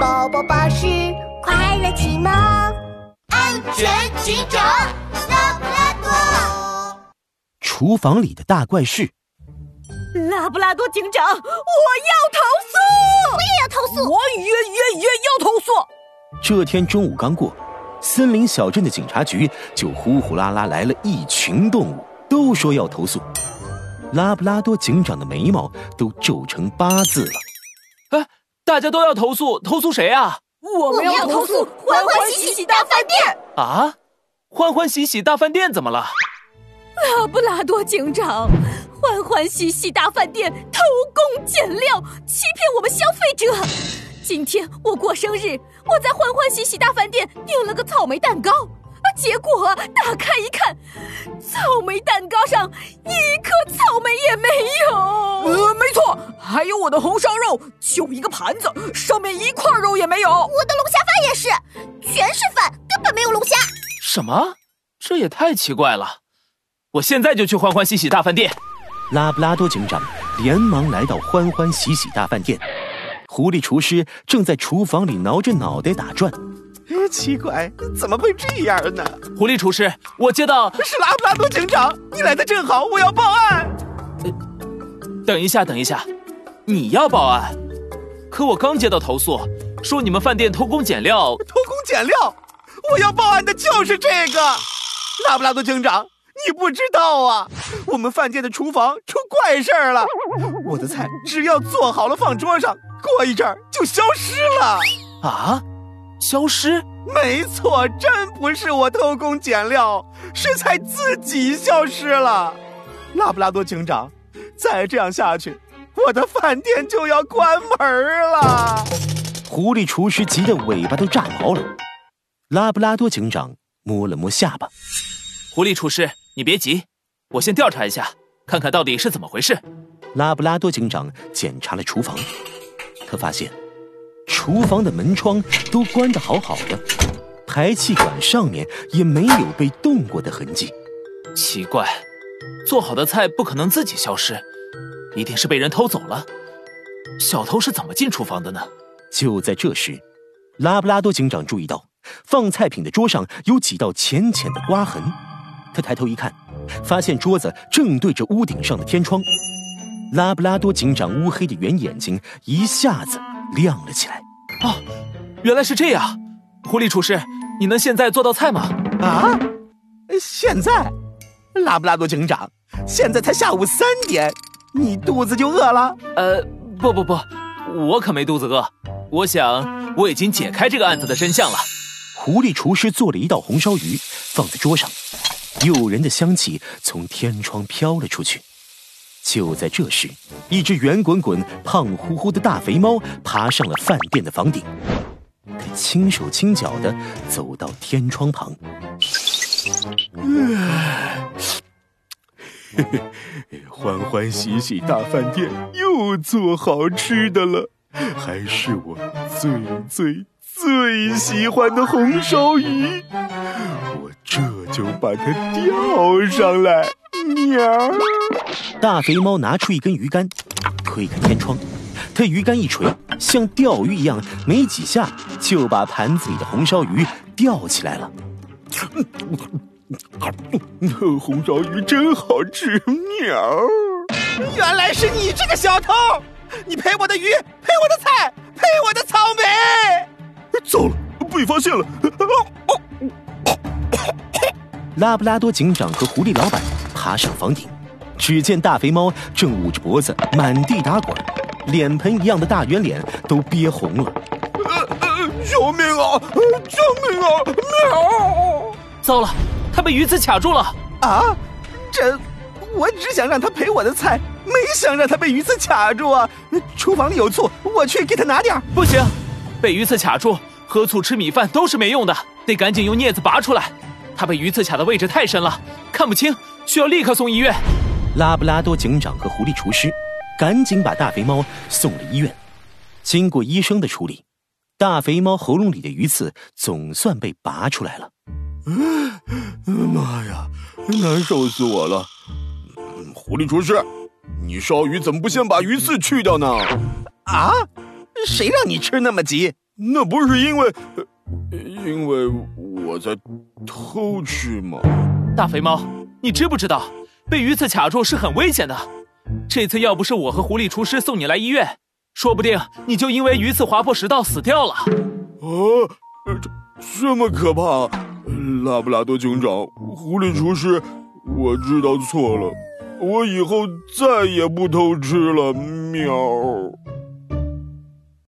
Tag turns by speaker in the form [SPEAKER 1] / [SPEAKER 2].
[SPEAKER 1] 宝宝巴士快乐启蒙，
[SPEAKER 2] 安全警长拉布拉多。
[SPEAKER 3] 厨房里的大怪事，
[SPEAKER 4] 拉布拉多警长，我要投诉！
[SPEAKER 1] 我也要投诉！
[SPEAKER 4] 我也也也要投诉！
[SPEAKER 3] 这天中午刚过，森林小镇的警察局就呼呼啦啦来了一群动物，都说要投诉。拉布拉多警长的眉毛都皱成八字了。
[SPEAKER 5] 哎，大家都要投诉，投诉谁啊？
[SPEAKER 4] 我们要投诉欢欢喜喜大饭店。
[SPEAKER 5] 啊，欢欢喜喜大饭店怎么了？
[SPEAKER 4] 拉布拉多警长，欢欢喜喜大饭店偷工减料，欺骗我们消费者。今天我过生日，我在欢欢喜喜大饭店订了个草莓蛋糕，啊，结果打开一看，草莓蛋糕上一颗草莓也没有。
[SPEAKER 6] 呃，没错，还有我的红烧肉，就一个盘子，上面一块肉也没有。
[SPEAKER 1] 我的龙虾饭也是，全是饭，根本没有龙虾。
[SPEAKER 5] 什么？这也太奇怪了！我现在就去欢欢喜喜大饭店。
[SPEAKER 3] 拉布拉多警长连忙来到欢欢喜喜大饭店。狐狸厨师正在厨房里挠着脑袋打转，哎
[SPEAKER 7] 奇怪，怎么会这样呢？
[SPEAKER 5] 狐狸厨师，我接到
[SPEAKER 7] 是拉布拉多警长，你来的正好，我要报案。
[SPEAKER 5] 等一下，等一下，你要报案？可我刚接到投诉，说你们饭店偷工减料。
[SPEAKER 7] 偷工减料？我要报案的就是这个，拉布拉多警长。你不知道啊，我们饭店的厨房出怪事儿了。我的菜只要做好了放桌上，过一阵儿就消失了。
[SPEAKER 5] 啊，消失？
[SPEAKER 7] 没错，真不是我偷工减料，是菜自己消失了。拉布拉多警长，再这样下去，我的饭店就要关门了。
[SPEAKER 3] 狐狸厨师急得尾巴都炸毛了。拉布拉多警长摸了摸下巴，
[SPEAKER 5] 狐狸厨师。你别急，我先调查一下，看看到底是怎么回事。
[SPEAKER 3] 拉布拉多警长检查了厨房，他发现厨房的门窗都关得好好的，排气管上面也没有被动过的痕迹。
[SPEAKER 5] 奇怪，做好的菜不可能自己消失，一定是被人偷走了。小偷是怎么进厨房的呢？
[SPEAKER 3] 就在这时，拉布拉多警长注意到放菜品的桌上有几道浅浅的刮痕。他抬头一看，发现桌子正对着屋顶上的天窗。拉布拉多警长乌黑的圆眼睛一下子亮了起来。
[SPEAKER 5] 哦，原来是这样！狐狸厨师，你能现在做道菜吗？
[SPEAKER 7] 啊，现在？拉布拉多警长，现在才下午三点，你肚子就饿了？
[SPEAKER 5] 呃，不不不，我可没肚子饿。我想我已经解开这个案子的真相了。
[SPEAKER 3] 狐狸厨师做了一道红烧鱼，放在桌上。诱人的香气从天窗飘了出去。就在这时，一只圆滚滚、胖乎乎的大肥猫爬上了饭店的房顶。它轻手轻脚的走到天窗旁。
[SPEAKER 8] 欢欢喜喜大饭店又做好吃的了，还是我最最最喜欢的红烧鱼。我这就把它钓上来。喵！
[SPEAKER 3] 大肥猫拿出一根鱼竿，推开天窗，它鱼竿一垂，像钓鱼一样，没几下就把盘子里的红烧鱼钓起来了。
[SPEAKER 8] 红烧鱼真好吃！喵！
[SPEAKER 7] 原来是你这个小偷！你赔我的鱼，赔我的菜，赔我的草莓！
[SPEAKER 8] 糟了，被发现了！
[SPEAKER 3] 拉布拉多警长和狐狸老板爬上房顶，只见大肥猫正捂着脖子满地打滚，脸盆一样的大圆脸都憋红了。
[SPEAKER 8] 呃呃救命啊！救命啊！喵！
[SPEAKER 5] 糟了，他被鱼刺卡住了！
[SPEAKER 7] 啊，这……我只想让他赔我的菜，没想让他被鱼刺卡住啊！厨房里有醋，我去给他拿点。
[SPEAKER 5] 不行，被鱼刺卡住，喝醋吃米饭都是没用的，得赶紧用镊子拔出来。他被鱼刺卡的位置太深了，看不清，需要立刻送医院。
[SPEAKER 3] 拉布拉多警长和狐狸厨师赶紧把大肥猫送了医院。经过医生的处理，大肥猫喉咙里的鱼刺总算被拔出来了。
[SPEAKER 8] 妈呀，难受死我了！狐狸厨师，你烧鱼怎么不先把鱼刺去掉呢？
[SPEAKER 7] 啊？谁让你吃那么急？
[SPEAKER 8] 那不是因为，因为我在偷吃吗？
[SPEAKER 5] 大肥猫，你知不知道被鱼刺卡住是很危险的？这次要不是我和狐狸厨师送你来医院，说不定你就因为鱼刺划破食道死掉了。
[SPEAKER 8] 啊，这这么可怕！拉布拉多警长，狐狸厨师，我知道错了，我以后再也不偷吃了。喵。